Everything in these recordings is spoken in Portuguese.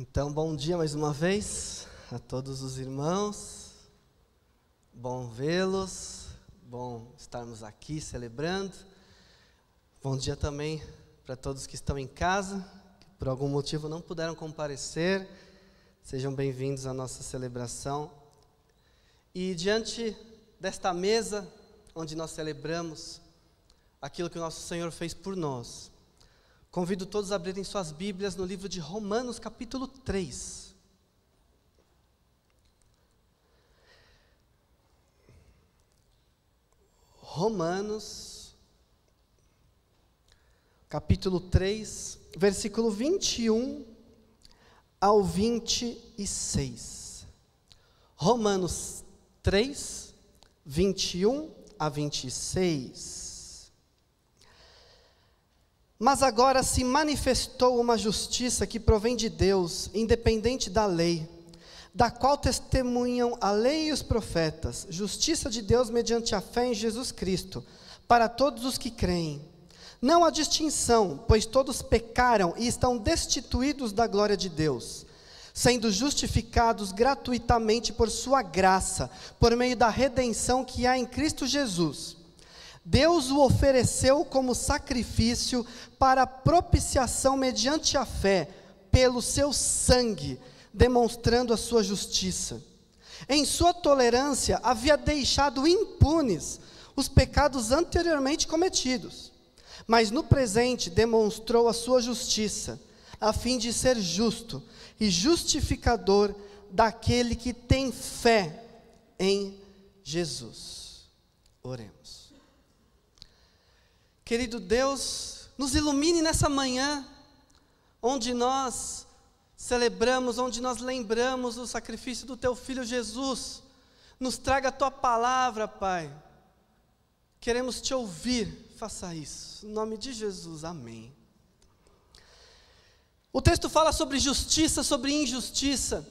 Então, bom dia mais uma vez a todos os irmãos. Bom vê-los, bom estarmos aqui celebrando. Bom dia também para todos que estão em casa, que por algum motivo não puderam comparecer. Sejam bem-vindos à nossa celebração. E diante desta mesa, onde nós celebramos aquilo que o nosso Senhor fez por nós, Convido todos a abrirem suas Bíblias no livro de Romanos, capítulo 3. Romanos, capítulo 3, versículo 21 ao 26. Romanos 3, 21 a 26. Mas agora se manifestou uma justiça que provém de Deus, independente da lei, da qual testemunham a lei e os profetas, justiça de Deus mediante a fé em Jesus Cristo, para todos os que creem. Não há distinção, pois todos pecaram e estão destituídos da glória de Deus, sendo justificados gratuitamente por Sua graça, por meio da redenção que há em Cristo Jesus Deus o ofereceu como sacrifício para propiciação mediante a fé, pelo seu sangue, demonstrando a sua justiça. Em sua tolerância, havia deixado impunes os pecados anteriormente cometidos, mas no presente demonstrou a sua justiça, a fim de ser justo e justificador daquele que tem fé em Jesus. Oremos. Querido Deus, nos ilumine nessa manhã, onde nós celebramos, onde nós lembramos o sacrifício do Teu Filho Jesus. Nos traga a Tua palavra, Pai. Queremos te ouvir, faça isso. Em nome de Jesus, amém. O texto fala sobre justiça, sobre injustiça.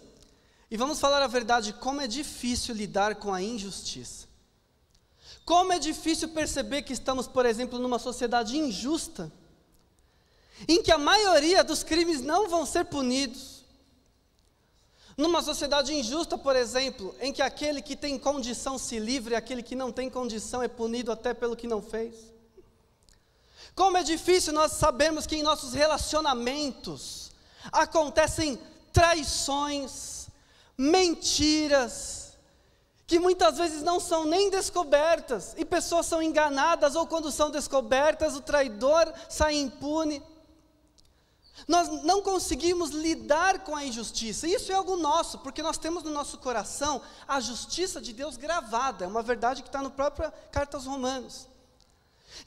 E vamos falar a verdade, como é difícil lidar com a injustiça. Como é difícil perceber que estamos, por exemplo, numa sociedade injusta, em que a maioria dos crimes não vão ser punidos. Numa sociedade injusta, por exemplo, em que aquele que tem condição se livre, e aquele que não tem condição é punido até pelo que não fez. Como é difícil nós sabermos que em nossos relacionamentos acontecem traições, mentiras, que muitas vezes não são nem descobertas, e pessoas são enganadas, ou quando são descobertas, o traidor sai impune. Nós não conseguimos lidar com a injustiça, isso é algo nosso, porque nós temos no nosso coração a justiça de Deus gravada, é uma verdade que está no próprio Carta aos Romanos.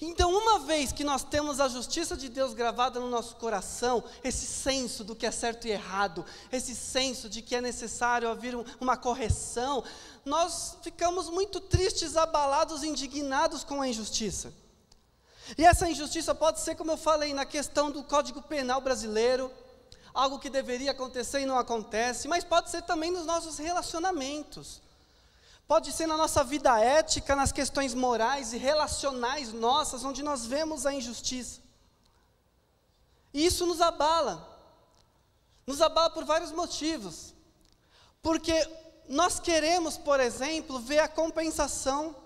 Então, uma vez que nós temos a justiça de Deus gravada no nosso coração, esse senso do que é certo e errado, esse senso de que é necessário haver um, uma correção, nós ficamos muito tristes, abalados, indignados com a injustiça. E essa injustiça pode ser, como eu falei, na questão do Código Penal brasileiro, algo que deveria acontecer e não acontece, mas pode ser também nos nossos relacionamentos. Pode ser na nossa vida ética, nas questões morais e relacionais nossas, onde nós vemos a injustiça. E isso nos abala. Nos abala por vários motivos. Porque nós queremos, por exemplo, ver a compensação,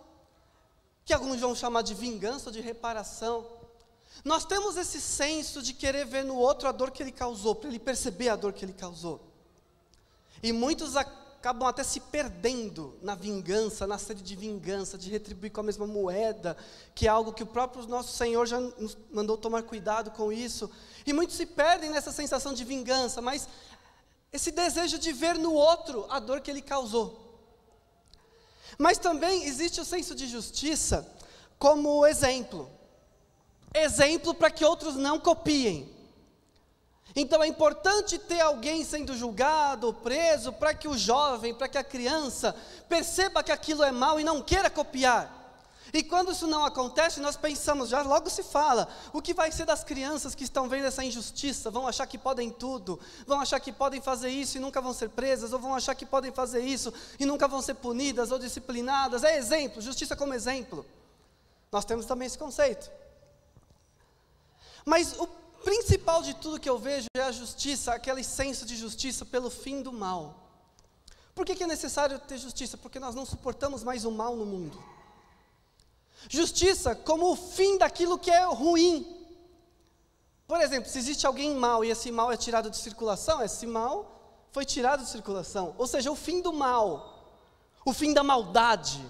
que alguns vão chamar de vingança ou de reparação. Nós temos esse senso de querer ver no outro a dor que ele causou, para ele perceber a dor que ele causou. E muitos acabam até se perdendo na vingança, na sede de vingança, de retribuir com a mesma moeda, que é algo que o próprio nosso Senhor já nos mandou tomar cuidado com isso. E muitos se perdem nessa sensação de vingança, mas esse desejo de ver no outro a dor que ele causou. Mas também existe o senso de justiça como exemplo. Exemplo para que outros não copiem. Então é importante ter alguém sendo julgado preso para que o jovem, para que a criança perceba que aquilo é mal e não queira copiar. E quando isso não acontece, nós pensamos, já logo se fala, o que vai ser das crianças que estão vendo essa injustiça? Vão achar que podem tudo, vão achar que podem fazer isso e nunca vão ser presas, ou vão achar que podem fazer isso e nunca vão ser punidas ou disciplinadas. É exemplo, justiça como exemplo. Nós temos também esse conceito. Mas o principal de tudo que eu vejo é a justiça, aquele senso de justiça pelo fim do mal. Por que, que é necessário ter justiça? Porque nós não suportamos mais o mal no mundo. Justiça como o fim daquilo que é ruim. Por exemplo, se existe alguém mal e esse mal é tirado de circulação, esse mal foi tirado de circulação. Ou seja, o fim do mal, o fim da maldade.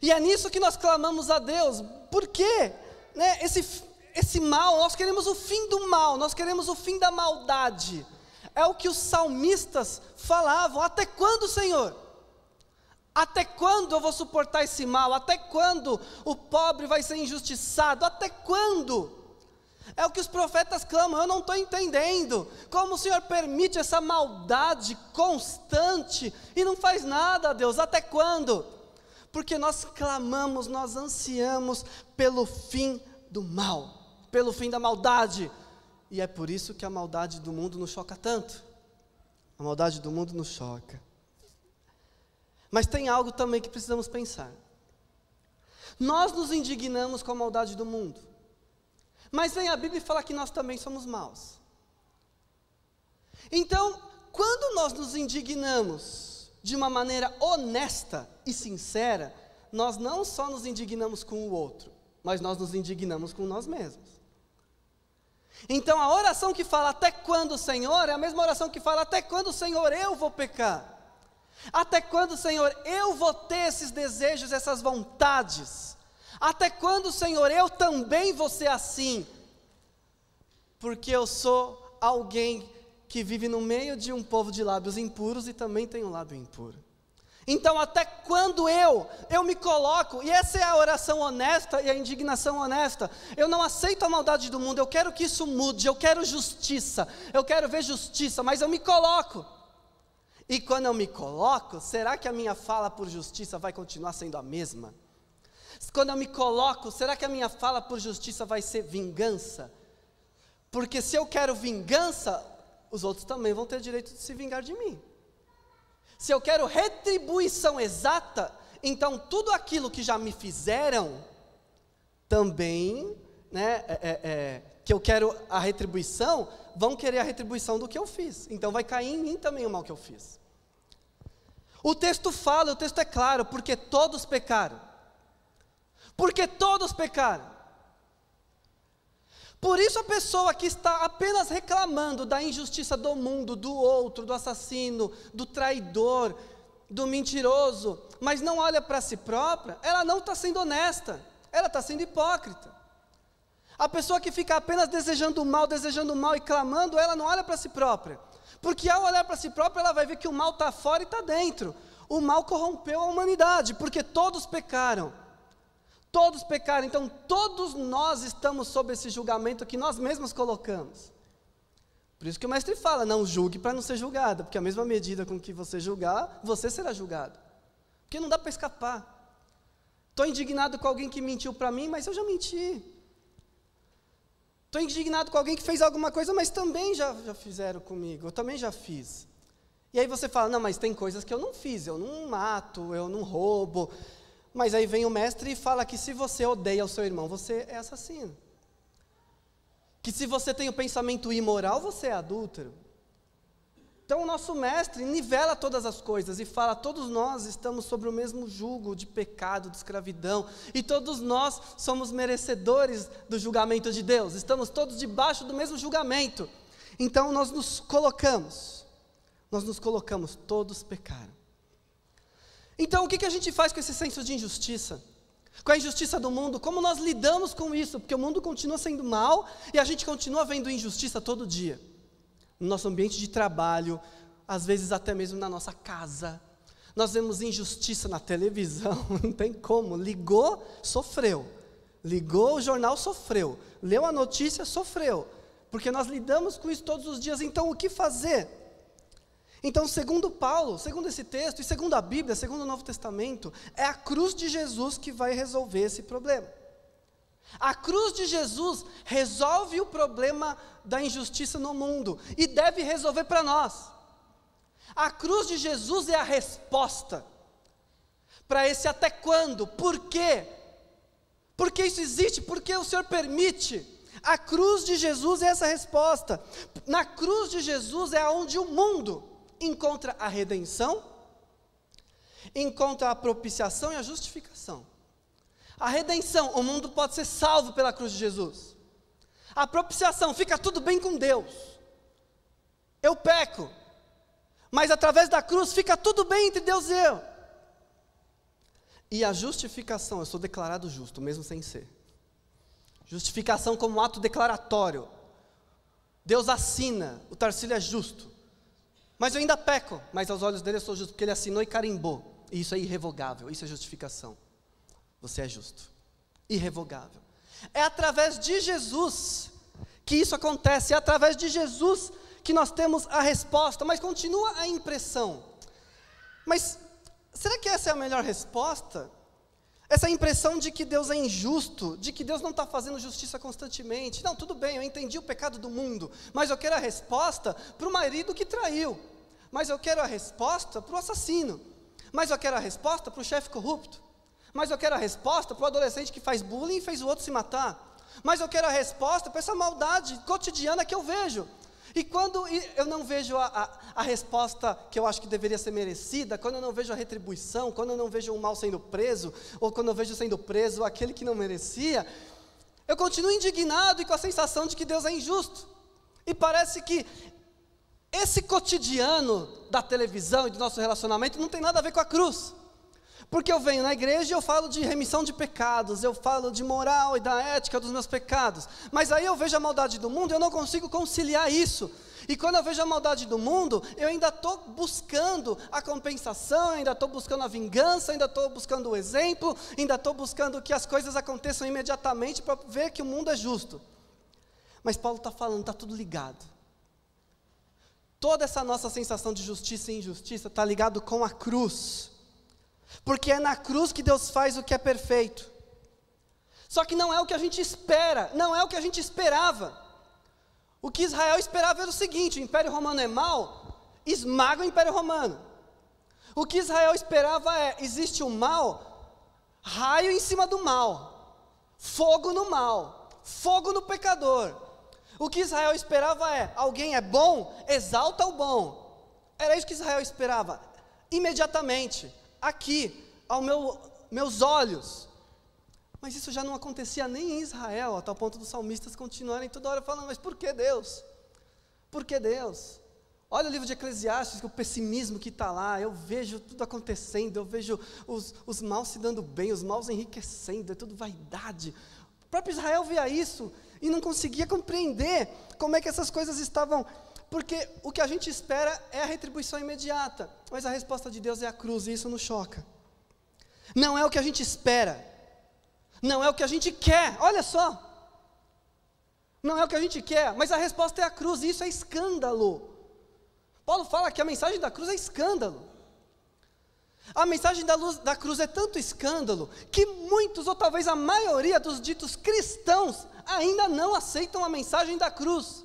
E é nisso que nós clamamos a Deus. Por quê? Né, esse, esse mal, nós queremos o fim do mal, nós queremos o fim da maldade. É o que os salmistas falavam. Até quando, Senhor? Até quando eu vou suportar esse mal? Até quando o pobre vai ser injustiçado? Até quando? É o que os profetas clamam, eu não estou entendendo. Como o Senhor permite essa maldade constante e não faz nada, Deus? Até quando? Porque nós clamamos, nós ansiamos pelo fim do mal, pelo fim da maldade. E é por isso que a maldade do mundo nos choca tanto. A maldade do mundo nos choca. Mas tem algo também que precisamos pensar. Nós nos indignamos com a maldade do mundo. Mas vem a Bíblia e fala que nós também somos maus. Então, quando nós nos indignamos de uma maneira honesta e sincera, nós não só nos indignamos com o outro, mas nós nos indignamos com nós mesmos. Então a oração que fala até quando, Senhor, é a mesma oração que fala até quando, Senhor, eu vou pecar. Até quando, Senhor, eu vou ter esses desejos, essas vontades? Até quando, Senhor, eu também vou ser assim? Porque eu sou alguém que vive no meio de um povo de lábios impuros e também tem um lábio impuro. Então, até quando eu, eu me coloco, e essa é a oração honesta e a indignação honesta, eu não aceito a maldade do mundo, eu quero que isso mude, eu quero justiça, eu quero ver justiça, mas eu me coloco. E quando eu me coloco, será que a minha fala por justiça vai continuar sendo a mesma? Quando eu me coloco, será que a minha fala por justiça vai ser vingança? Porque se eu quero vingança, os outros também vão ter direito de se vingar de mim. Se eu quero retribuição exata, então tudo aquilo que já me fizeram, também, né, é, é, é, que eu quero a retribuição, vão querer a retribuição do que eu fiz. Então vai cair em mim também o mal que eu fiz. O texto fala, o texto é claro, porque todos pecaram. Porque todos pecaram. Por isso a pessoa que está apenas reclamando da injustiça do mundo, do outro, do assassino, do traidor, do mentiroso, mas não olha para si própria, ela não está sendo honesta, ela está sendo hipócrita. A pessoa que fica apenas desejando o mal, desejando o mal e clamando, ela não olha para si própria. Porque ao olhar para si própria, ela vai ver que o mal está fora e está dentro. O mal corrompeu a humanidade, porque todos pecaram. Todos pecaram, então todos nós estamos sob esse julgamento que nós mesmos colocamos. Por isso que o mestre fala: não julgue para não ser julgado, porque a mesma medida com que você julgar, você será julgado. Porque não dá para escapar. Estou indignado com alguém que mentiu para mim, mas eu já menti. Estou indignado com alguém que fez alguma coisa, mas também já, já fizeram comigo, eu também já fiz. E aí você fala, não, mas tem coisas que eu não fiz, eu não mato, eu não roubo. Mas aí vem o mestre e fala que se você odeia o seu irmão, você é assassino. Que se você tem o pensamento imoral, você é adúltero. Então o nosso mestre nivela todas as coisas e fala: todos nós estamos sobre o mesmo jugo de pecado, de escravidão, e todos nós somos merecedores do julgamento de Deus, estamos todos debaixo do mesmo julgamento. Então nós nos colocamos, nós nos colocamos, todos pecaram. Então o que, que a gente faz com esse senso de injustiça? Com a injustiça do mundo, como nós lidamos com isso? Porque o mundo continua sendo mal e a gente continua vendo injustiça todo dia no nosso ambiente de trabalho, às vezes até mesmo na nossa casa. Nós vemos injustiça na televisão, não tem como. Ligou, sofreu. Ligou o jornal, sofreu. Leu a notícia, sofreu. Porque nós lidamos com isso todos os dias. Então, o que fazer? Então, segundo Paulo, segundo esse texto, e segundo a Bíblia, segundo o Novo Testamento, é a cruz de Jesus que vai resolver esse problema. A cruz de Jesus resolve o problema da injustiça no mundo e deve resolver para nós. A cruz de Jesus é a resposta para esse até quando, por quê? Por que isso existe? Por que o Senhor permite? A cruz de Jesus é essa resposta. Na cruz de Jesus é onde o mundo encontra a redenção, encontra a propiciação e a justificação. A redenção, o mundo pode ser salvo pela cruz de Jesus. A propiciação, fica tudo bem com Deus. Eu peco, mas através da cruz fica tudo bem entre Deus e eu. E a justificação, eu sou declarado justo, mesmo sem ser. Justificação como ato declaratório. Deus assina, o Tarcílio é justo. Mas eu ainda peco, mas aos olhos dele eu sou justo, porque ele assinou e carimbou. E isso é irrevogável, isso é justificação. Você é justo. Irrevogável. É através de Jesus que isso acontece, é através de Jesus que nós temos a resposta, mas continua a impressão. Mas será que essa é a melhor resposta? Essa impressão de que Deus é injusto, de que Deus não está fazendo justiça constantemente. Não, tudo bem, eu entendi o pecado do mundo, mas eu quero a resposta para o marido que traiu, mas eu quero a resposta para o assassino, mas eu quero a resposta para o chefe corrupto, mas eu quero a resposta para o adolescente que faz bullying e fez o outro se matar, mas eu quero a resposta para essa maldade cotidiana que eu vejo. E quando eu não vejo a, a, a, resposta que eu acho que deveria ser merecida, quando eu não vejo a retribuição, quando eu não vejo o mal sendo preso, ou quando eu vejo sendo preso aquele que não merecia, eu continuo indignado e com a sensação de que Deus é injusto. E parece que esse cotidiano da televisão e do nosso relacionamento não tem nada a ver com a cruz. Porque eu venho na igreja e eu falo de remissão de pecados, eu falo de moral e da ética dos meus pecados. Mas aí eu vejo a maldade do mundo e eu não consigo conciliar isso. E quando eu vejo a maldade do mundo, eu ainda estou buscando a compensação, ainda estou buscando a vingança, ainda estou buscando o exemplo, ainda estou buscando que as coisas aconteçam imediatamente para ver que o mundo é justo. Mas Paulo está falando, está tudo ligado. Toda essa nossa sensação de justiça e injustiça está ligado com a cruz. Porque é na cruz que Deus faz o que é perfeito. Só que não é o que a gente espera, não é o que a gente esperava. O que Israel esperava era o seguinte: o Império Romano é mal, esmaga o Império Romano. O que Israel esperava é: existe o mal, raio em cima do mal, fogo no mal, fogo no pecador. O que Israel esperava é: alguém é bom, exalta o bom. Era isso que Israel esperava, imediatamente aqui, aos meu, meus olhos. Mas isso já não acontecia nem em Israel, a tal ponto dos salmistas continuarem toda hora falando: mas por que Deus? Por que Deus? Olha o livro de Eclesiastes, o pessimismo que está lá, eu vejo tudo acontecendo, eu vejo os, os maus se dando bem, os maus enriquecendo, é tudo vaidade. O próprio Israel via isso e não conseguia compreender como é que essas coisas estavam porque o que a gente espera é a retribuição imediata, mas a resposta de Deus é a cruz, e isso nos choca. Não é o que a gente espera, não é o que a gente quer, olha só. Não é o que a gente quer, mas a resposta é a cruz, e isso é escândalo. Paulo fala que a mensagem da cruz é escândalo. A mensagem da, luz, da cruz é tanto escândalo que muitos, ou talvez a maioria dos ditos cristãos, ainda não aceitam a mensagem da cruz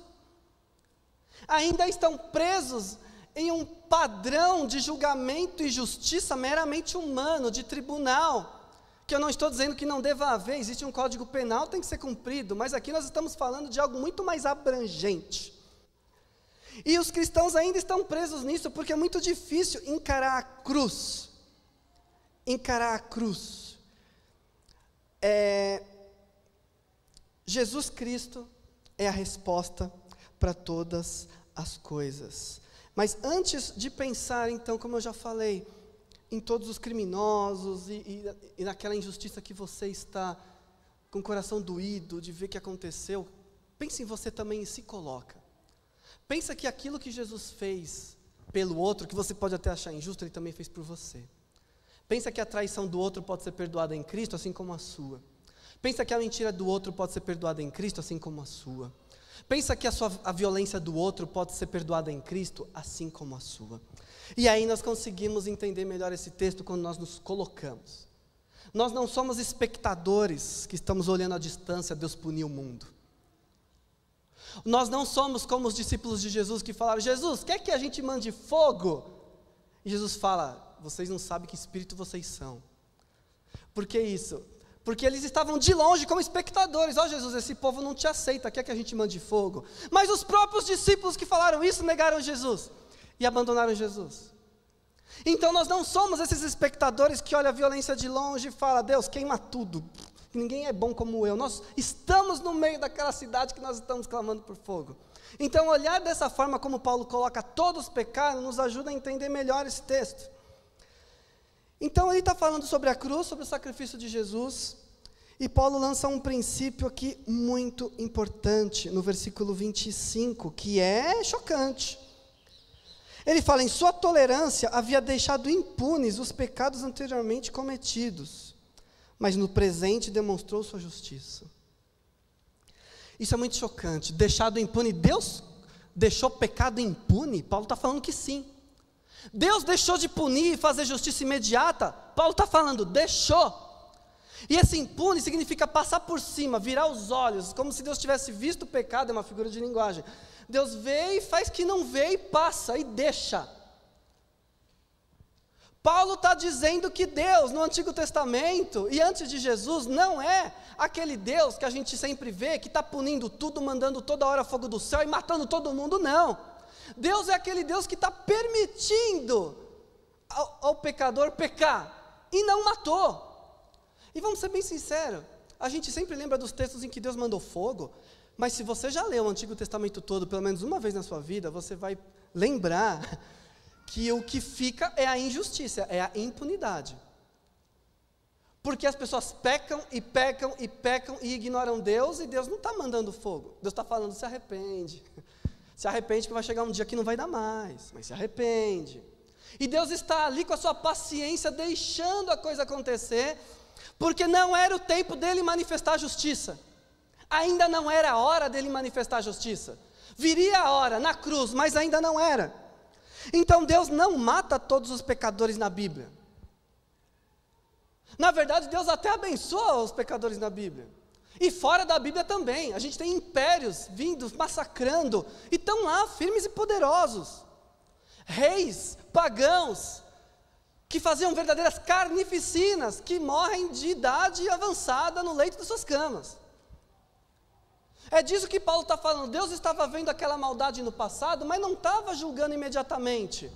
ainda estão presos em um padrão de julgamento e justiça meramente humano, de tribunal. Que eu não estou dizendo que não deva haver, existe um código penal, tem que ser cumprido, mas aqui nós estamos falando de algo muito mais abrangente. E os cristãos ainda estão presos nisso, porque é muito difícil encarar a cruz. Encarar a cruz. É, Jesus Cristo é a resposta para todas as coisas. Mas antes de pensar, então, como eu já falei, em todos os criminosos e, e, e naquela injustiça que você está com o coração doído de ver que aconteceu, pense em você também e se coloca. Pensa que aquilo que Jesus fez pelo outro, que você pode até achar injusto, ele também fez por você. Pensa que a traição do outro pode ser perdoada em Cristo, assim como a sua. Pensa que a mentira do outro pode ser perdoada em Cristo, assim como a sua. Pensa que a, sua, a violência do outro pode ser perdoada em Cristo, assim como a sua. E aí nós conseguimos entender melhor esse texto quando nós nos colocamos. Nós não somos espectadores que estamos olhando à distância, Deus punir o mundo. Nós não somos como os discípulos de Jesus que falaram: Jesus, quer que a gente mande fogo? E Jesus fala: Vocês não sabem que espírito vocês são. Por que isso? Porque eles estavam de longe como espectadores. Ó oh, Jesus, esse povo não te aceita, quer que a gente mande fogo. Mas os próprios discípulos que falaram isso negaram Jesus e abandonaram Jesus. Então nós não somos esses espectadores que olham a violência de longe e falam, Deus, queima tudo. Ninguém é bom como eu. Nós estamos no meio daquela cidade que nós estamos clamando por fogo. Então, olhar dessa forma como Paulo coloca todos pecaram, nos ajuda a entender melhor esse texto. Então, ele está falando sobre a cruz, sobre o sacrifício de Jesus. E Paulo lança um princípio aqui muito importante no versículo 25, que é chocante. Ele fala: em sua tolerância havia deixado impunes os pecados anteriormente cometidos, mas no presente demonstrou sua justiça. Isso é muito chocante. Deixado impune. Deus deixou pecado impune? Paulo está falando que sim. Deus deixou de punir e fazer justiça imediata? Paulo está falando, deixou. E esse impune significa passar por cima, virar os olhos, como se Deus tivesse visto o pecado, é uma figura de linguagem. Deus vê e faz que não vê e passa e deixa. Paulo está dizendo que Deus, no Antigo Testamento e antes de Jesus, não é aquele Deus que a gente sempre vê, que está punindo tudo, mandando toda hora fogo do céu e matando todo mundo, não. Deus é aquele Deus que está permitindo ao, ao pecador pecar e não matou. E vamos ser bem sinceros, a gente sempre lembra dos textos em que Deus mandou fogo, mas se você já leu o Antigo Testamento todo, pelo menos uma vez na sua vida, você vai lembrar que o que fica é a injustiça, é a impunidade. Porque as pessoas pecam e pecam e pecam e ignoram Deus, e Deus não está mandando fogo. Deus está falando: se arrepende. Se arrepende que vai chegar um dia que não vai dar mais, mas se arrepende. E Deus está ali com a sua paciência, deixando a coisa acontecer, porque não era o tempo dele manifestar justiça. Ainda não era a hora dele manifestar justiça. Viria a hora na cruz, mas ainda não era. Então Deus não mata todos os pecadores na Bíblia. Na verdade, Deus até abençoa os pecadores na Bíblia. E fora da Bíblia também. A gente tem impérios vindo, massacrando, e estão lá firmes e poderosos. Reis, pagãos, que faziam verdadeiras carnificinas, que morrem de idade avançada no leito de suas camas. É disso que Paulo está falando. Deus estava vendo aquela maldade no passado, mas não estava julgando imediatamente.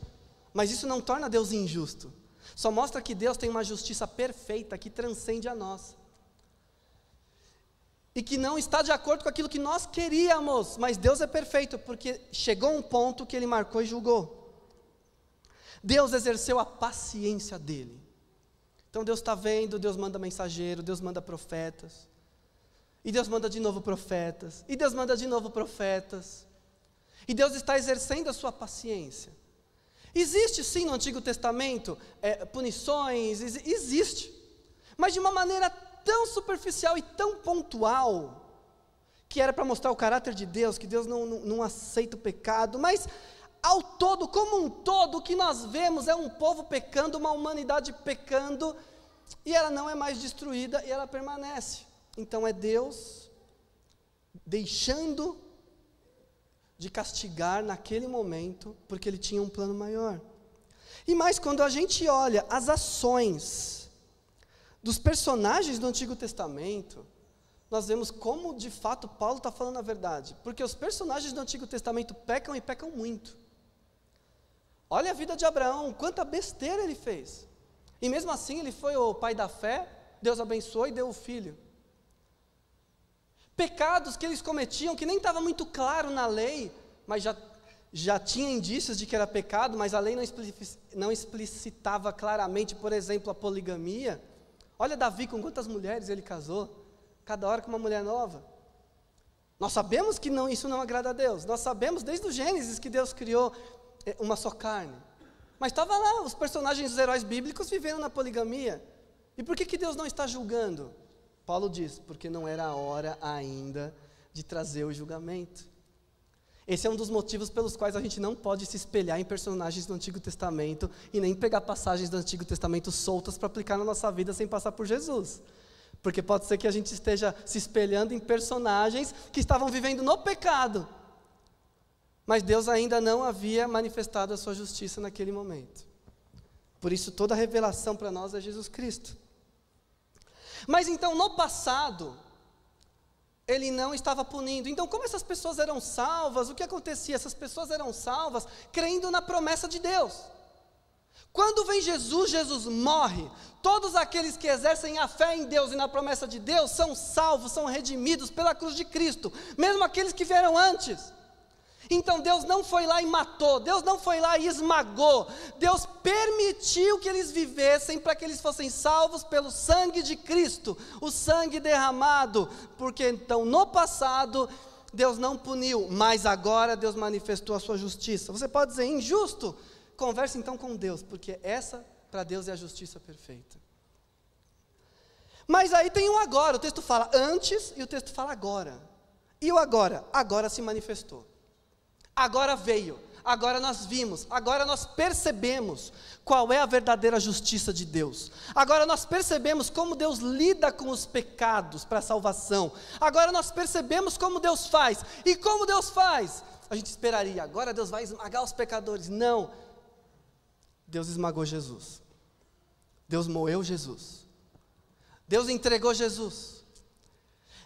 Mas isso não torna Deus injusto. Só mostra que Deus tem uma justiça perfeita que transcende a nossa. E que não está de acordo com aquilo que nós queríamos, mas Deus é perfeito, porque chegou um ponto que ele marcou e julgou. Deus exerceu a paciência dele. Então Deus está vendo, Deus manda mensageiro, Deus manda profetas. E Deus manda de novo profetas. E Deus manda de novo profetas. E Deus está exercendo a sua paciência. Existe sim no Antigo Testamento é, punições, existe. Mas de uma maneira tão superficial e tão pontual, que era para mostrar o caráter de Deus, que Deus não, não, não aceita o pecado, mas ao todo, como um todo, o que nós vemos é um povo pecando, uma humanidade pecando, e ela não é mais destruída e ela permanece. Então é Deus deixando de castigar naquele momento, porque ele tinha um plano maior. E mais, quando a gente olha as ações dos personagens do Antigo Testamento, nós vemos como de fato Paulo está falando a verdade. Porque os personagens do Antigo Testamento pecam e pecam muito. Olha a vida de Abraão, quanta besteira ele fez. E mesmo assim ele foi o pai da fé, Deus abençoou e deu o filho pecados que eles cometiam que nem estava muito claro na lei, mas já, já tinha indícios de que era pecado, mas a lei não, não explicitava claramente, por exemplo, a poligamia. Olha Davi com quantas mulheres ele casou, cada hora com uma mulher nova. Nós sabemos que não, isso não agrada a Deus. Nós sabemos desde o Gênesis que Deus criou uma só carne. Mas estava lá os personagens dos heróis bíblicos vivendo na poligamia. E por que, que Deus não está julgando? Paulo diz, porque não era a hora ainda de trazer o julgamento. Esse é um dos motivos pelos quais a gente não pode se espelhar em personagens do Antigo Testamento e nem pegar passagens do Antigo Testamento soltas para aplicar na nossa vida sem passar por Jesus. Porque pode ser que a gente esteja se espelhando em personagens que estavam vivendo no pecado, mas Deus ainda não havia manifestado a sua justiça naquele momento. Por isso, toda a revelação para nós é Jesus Cristo. Mas então, no passado, ele não estava punindo. Então, como essas pessoas eram salvas, o que acontecia? Essas pessoas eram salvas crendo na promessa de Deus. Quando vem Jesus, Jesus morre. Todos aqueles que exercem a fé em Deus e na promessa de Deus são salvos, são redimidos pela cruz de Cristo, mesmo aqueles que vieram antes. Então Deus não foi lá e matou, Deus não foi lá e esmagou, Deus permitiu que eles vivessem para que eles fossem salvos pelo sangue de Cristo, o sangue derramado, porque então no passado Deus não puniu, mas agora Deus manifestou a sua justiça. Você pode dizer injusto? Converse então com Deus, porque essa para Deus é a justiça perfeita. Mas aí tem um agora, o texto fala antes e o texto fala agora. E o agora? Agora se manifestou. Agora veio, agora nós vimos, agora nós percebemos qual é a verdadeira justiça de Deus. Agora nós percebemos como Deus lida com os pecados para a salvação. Agora nós percebemos como Deus faz. E como Deus faz? A gente esperaria, agora Deus vai esmagar os pecadores. Não. Deus esmagou Jesus. Deus moeu Jesus. Deus entregou Jesus.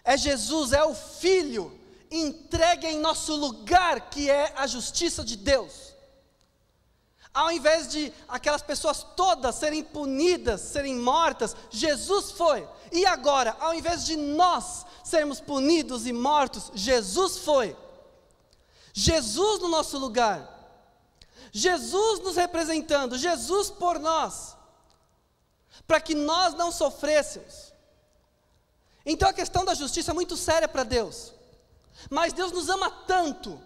É Jesus, é o Filho entregue em nosso lugar, que é a justiça de Deus. Ao invés de aquelas pessoas todas serem punidas, serem mortas, Jesus foi. E agora, ao invés de nós sermos punidos e mortos, Jesus foi. Jesus no nosso lugar. Jesus nos representando, Jesus por nós. Para que nós não sofrêssemos. Então a questão da justiça é muito séria para Deus. Mas Deus nos ama tanto,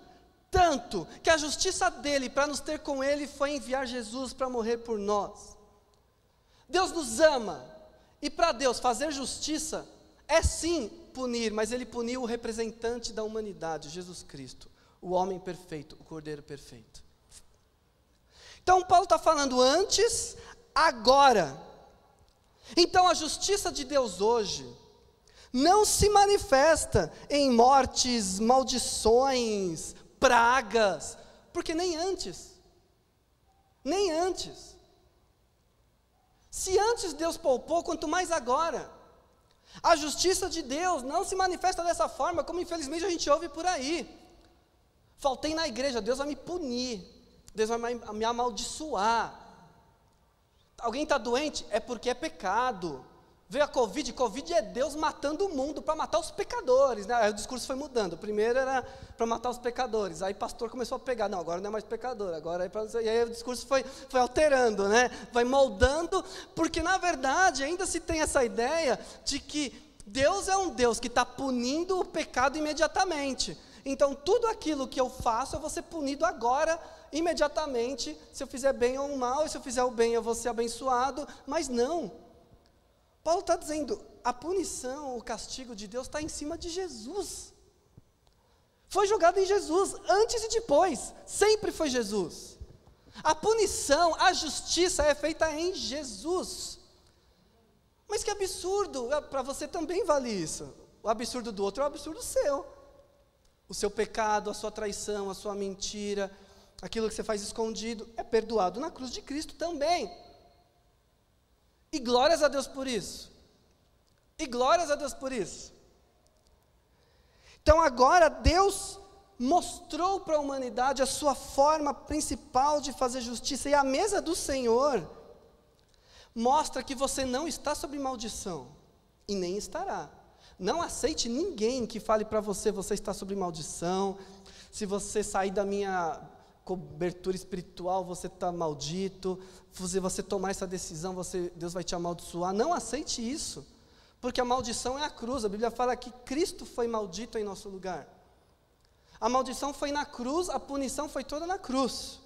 tanto, que a justiça dele para nos ter com ele foi enviar Jesus para morrer por nós. Deus nos ama, e para Deus fazer justiça é sim punir, mas ele puniu o representante da humanidade, Jesus Cristo, o homem perfeito, o cordeiro perfeito. Então, Paulo está falando antes, agora. Então, a justiça de Deus hoje não se manifesta em mortes, maldições, pragas, porque nem antes, nem antes. Se antes Deus poupou, quanto mais agora. A justiça de Deus não se manifesta dessa forma, como infelizmente a gente ouve por aí. Faltei na igreja, Deus vai me punir, Deus vai me amaldiçoar. Alguém está doente? É porque é pecado. Veio a Covid, Covid é Deus matando o mundo para matar os pecadores. Né? Aí o discurso foi mudando. Primeiro era para matar os pecadores. Aí o pastor começou a pegar, não, agora não é mais pecador, agora é para. E aí o discurso foi, foi alterando, né? Vai moldando, porque na verdade ainda se tem essa ideia de que Deus é um Deus que está punindo o pecado imediatamente. Então tudo aquilo que eu faço eu vou ser punido agora, imediatamente, se eu fizer bem ou mal, e se eu fizer o bem eu vou ser abençoado, mas não. Paulo está dizendo: a punição, o castigo de Deus está em cima de Jesus. Foi jogado em Jesus, antes e depois, sempre foi Jesus. A punição, a justiça é feita em Jesus. Mas que absurdo, é, para você também vale isso. O absurdo do outro é o absurdo seu. O seu pecado, a sua traição, a sua mentira, aquilo que você faz escondido, é perdoado na cruz de Cristo também. E glórias a Deus por isso. E glórias a Deus por isso. Então agora Deus mostrou para a humanidade a sua forma principal de fazer justiça, e a mesa do Senhor mostra que você não está sob maldição, e nem estará. Não aceite ninguém que fale para você, você está sob maldição, se você sair da minha cobertura espiritual, você está maldito, se você tomar essa decisão, você, Deus vai te amaldiçoar. Não aceite isso, porque a maldição é a cruz. A Bíblia fala que Cristo foi maldito em nosso lugar. A maldição foi na cruz, a punição foi toda na cruz.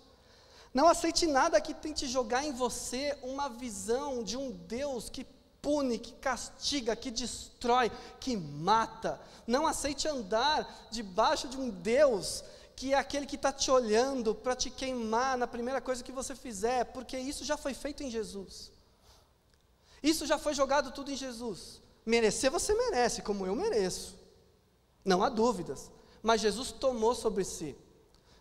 Não aceite nada que tente jogar em você uma visão de um Deus que pune, que castiga, que destrói, que mata. Não aceite andar debaixo de um Deus que é aquele que está te olhando para te queimar na primeira coisa que você fizer, porque isso já foi feito em Jesus. Isso já foi jogado tudo em Jesus. Merecer você merece, como eu mereço. Não há dúvidas. Mas Jesus tomou sobre si.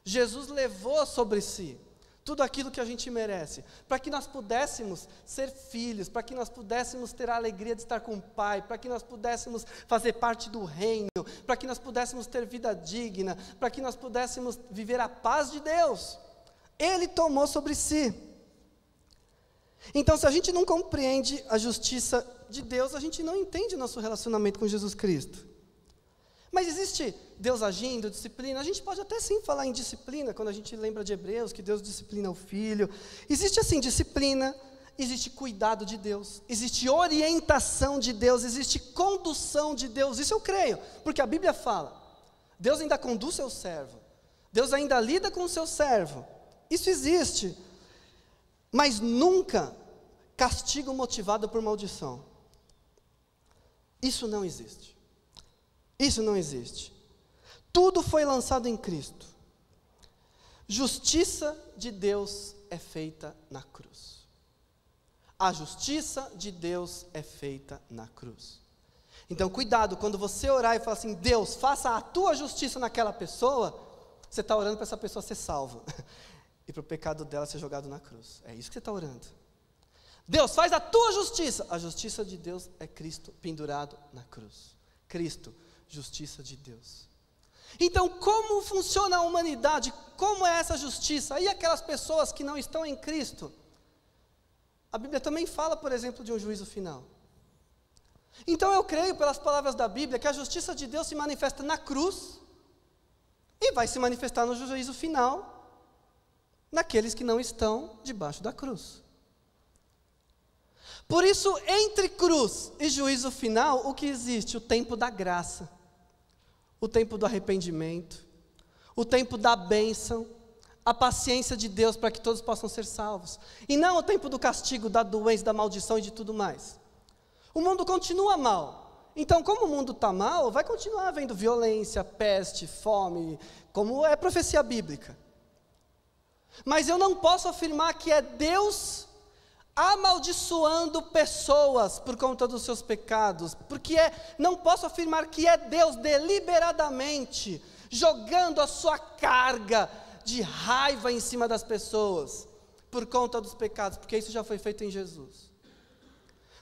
Jesus levou sobre si tudo aquilo que a gente merece, para que nós pudéssemos ser filhos, para que nós pudéssemos ter a alegria de estar com o Pai, para que nós pudéssemos fazer parte do reino, para que nós pudéssemos ter vida digna, para que nós pudéssemos viver a paz de Deus. Ele tomou sobre si. Então, se a gente não compreende a justiça de Deus, a gente não entende nosso relacionamento com Jesus Cristo. Mas existe Deus agindo, disciplina? A gente pode até sim falar em disciplina, quando a gente lembra de Hebreus, que Deus disciplina o filho. Existe assim disciplina, existe cuidado de Deus, existe orientação de Deus, existe condução de Deus. Isso eu creio, porque a Bíblia fala. Deus ainda conduz seu servo. Deus ainda lida com o seu servo. Isso existe. Mas nunca castigo motivado por maldição. Isso não existe. Isso não existe. Tudo foi lançado em Cristo. Justiça de Deus é feita na cruz. A justiça de Deus é feita na cruz. Então, cuidado, quando você orar e falar assim, Deus, faça a tua justiça naquela pessoa, você está orando para essa pessoa ser salva e para o pecado dela ser jogado na cruz. É isso que você está orando. Deus, faz a tua justiça. A justiça de Deus é Cristo pendurado na cruz. Cristo justiça de Deus. Então, como funciona a humanidade? Como é essa justiça? E aquelas pessoas que não estão em Cristo? A Bíblia também fala, por exemplo, de um juízo final. Então, eu creio, pelas palavras da Bíblia, que a justiça de Deus se manifesta na cruz e vai se manifestar no juízo final naqueles que não estão debaixo da cruz. Por isso, entre cruz e juízo final, o que existe? O tempo da graça o tempo do arrependimento, o tempo da bênção, a paciência de Deus para que todos possam ser salvos. E não o tempo do castigo, da doença, da maldição e de tudo mais. O mundo continua mal. Então, como o mundo está mal, vai continuar havendo violência, peste, fome, como é profecia bíblica. Mas eu não posso afirmar que é Deus amaldiçoando pessoas por conta dos seus pecados, porque é, não posso afirmar que é Deus deliberadamente jogando a sua carga de raiva em cima das pessoas por conta dos pecados, porque isso já foi feito em Jesus.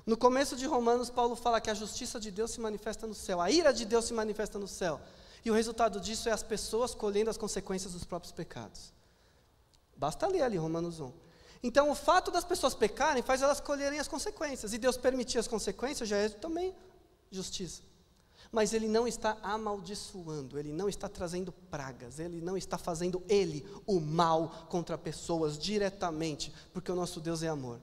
No começo de Romanos, Paulo fala que a justiça de Deus se manifesta no céu, a ira de Deus se manifesta no céu, e o resultado disso é as pessoas colhendo as consequências dos próprios pecados. Basta ler ali Romanos 1. Então, o fato das pessoas pecarem faz elas colherem as consequências, e Deus permitir as consequências já é também justiça. Mas Ele não está amaldiçoando, Ele não está trazendo pragas, Ele não está fazendo Ele o mal contra pessoas diretamente, porque o nosso Deus é amor,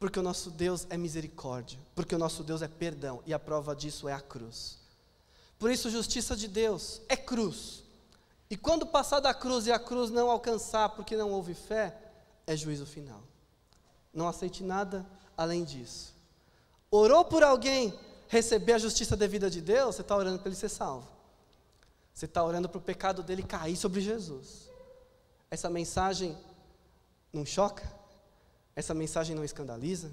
porque o nosso Deus é misericórdia, porque o nosso Deus é perdão, e a prova disso é a cruz. Por isso, justiça de Deus é cruz. E quando passar da cruz e a cruz não alcançar porque não houve fé, é juízo final. Não aceite nada além disso. Orou por alguém receber a justiça devida de Deus, você está orando para ele ser salvo. Você está orando para o pecado dele cair sobre Jesus. Essa mensagem não choca? Essa mensagem não escandaliza?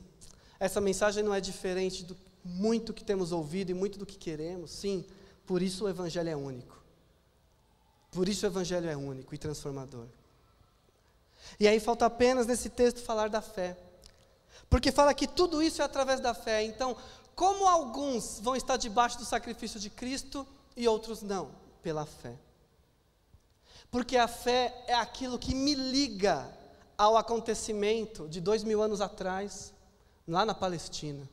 Essa mensagem não é diferente do muito que temos ouvido e muito do que queremos? Sim, por isso o Evangelho é único. Por isso o Evangelho é único e transformador. E aí falta apenas nesse texto falar da fé. Porque fala que tudo isso é através da fé. Então, como alguns vão estar debaixo do sacrifício de Cristo e outros não? Pela fé. Porque a fé é aquilo que me liga ao acontecimento de dois mil anos atrás, lá na Palestina,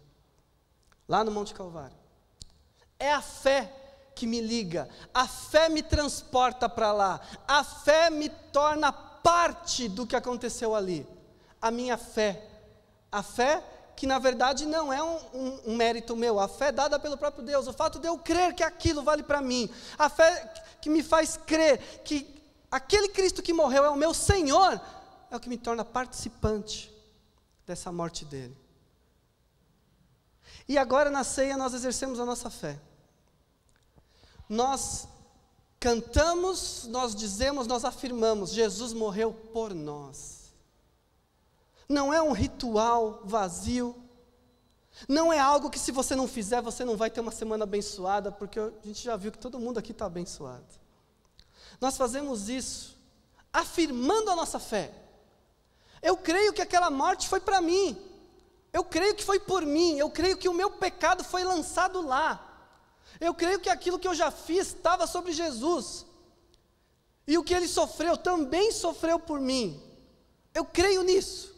lá no Monte Calvário. É a fé que me liga, a fé me transporta para lá, a fé me torna parte do que aconteceu ali. A minha fé. A fé que na verdade não é um, um, um, mérito meu, a fé dada pelo próprio Deus, o fato de eu crer que aquilo vale para mim, a fé que me faz crer que aquele Cristo que morreu é o meu Senhor, é o que me torna participante dessa morte dele. E agora na ceia nós exercemos a nossa fé. Nós Cantamos, nós dizemos, nós afirmamos: Jesus morreu por nós. Não é um ritual vazio, não é algo que se você não fizer, você não vai ter uma semana abençoada, porque a gente já viu que todo mundo aqui está abençoado. Nós fazemos isso afirmando a nossa fé, Eu creio que aquela morte foi para mim. Eu creio que foi por mim. Eu creio que o meu pecado foi lançado lá. Eu creio que aquilo que eu já fiz estava sobre Jesus. E o que ele sofreu também sofreu por mim. Eu creio nisso.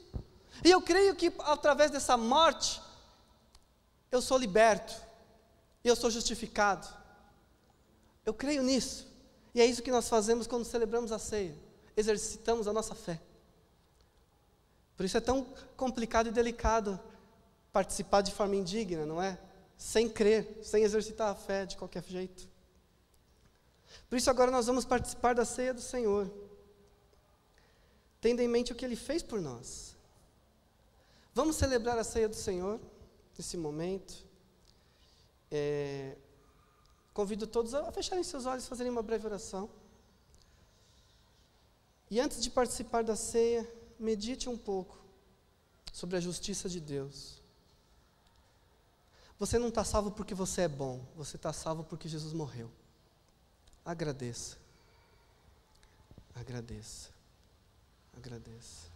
E eu creio que através dessa morte, eu sou liberto. E eu sou justificado. Eu creio nisso. E é isso que nós fazemos quando celebramos a ceia. Exercitamos a nossa fé. Por isso é tão complicado e delicado participar de forma indigna, não é? Sem crer, sem exercitar a fé de qualquer jeito. Por isso agora nós vamos participar da ceia do Senhor, tendo em mente o que Ele fez por nós. Vamos celebrar a ceia do Senhor nesse momento. É, convido todos a fecharem seus olhos, fazerem uma breve oração. E antes de participar da ceia, medite um pouco sobre a justiça de Deus. Você não está salvo porque você é bom, você está salvo porque Jesus morreu. Agradeça. Agradeça. Agradeça.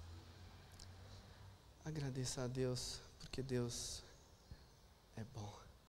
Agradeça a Deus, porque Deus é bom.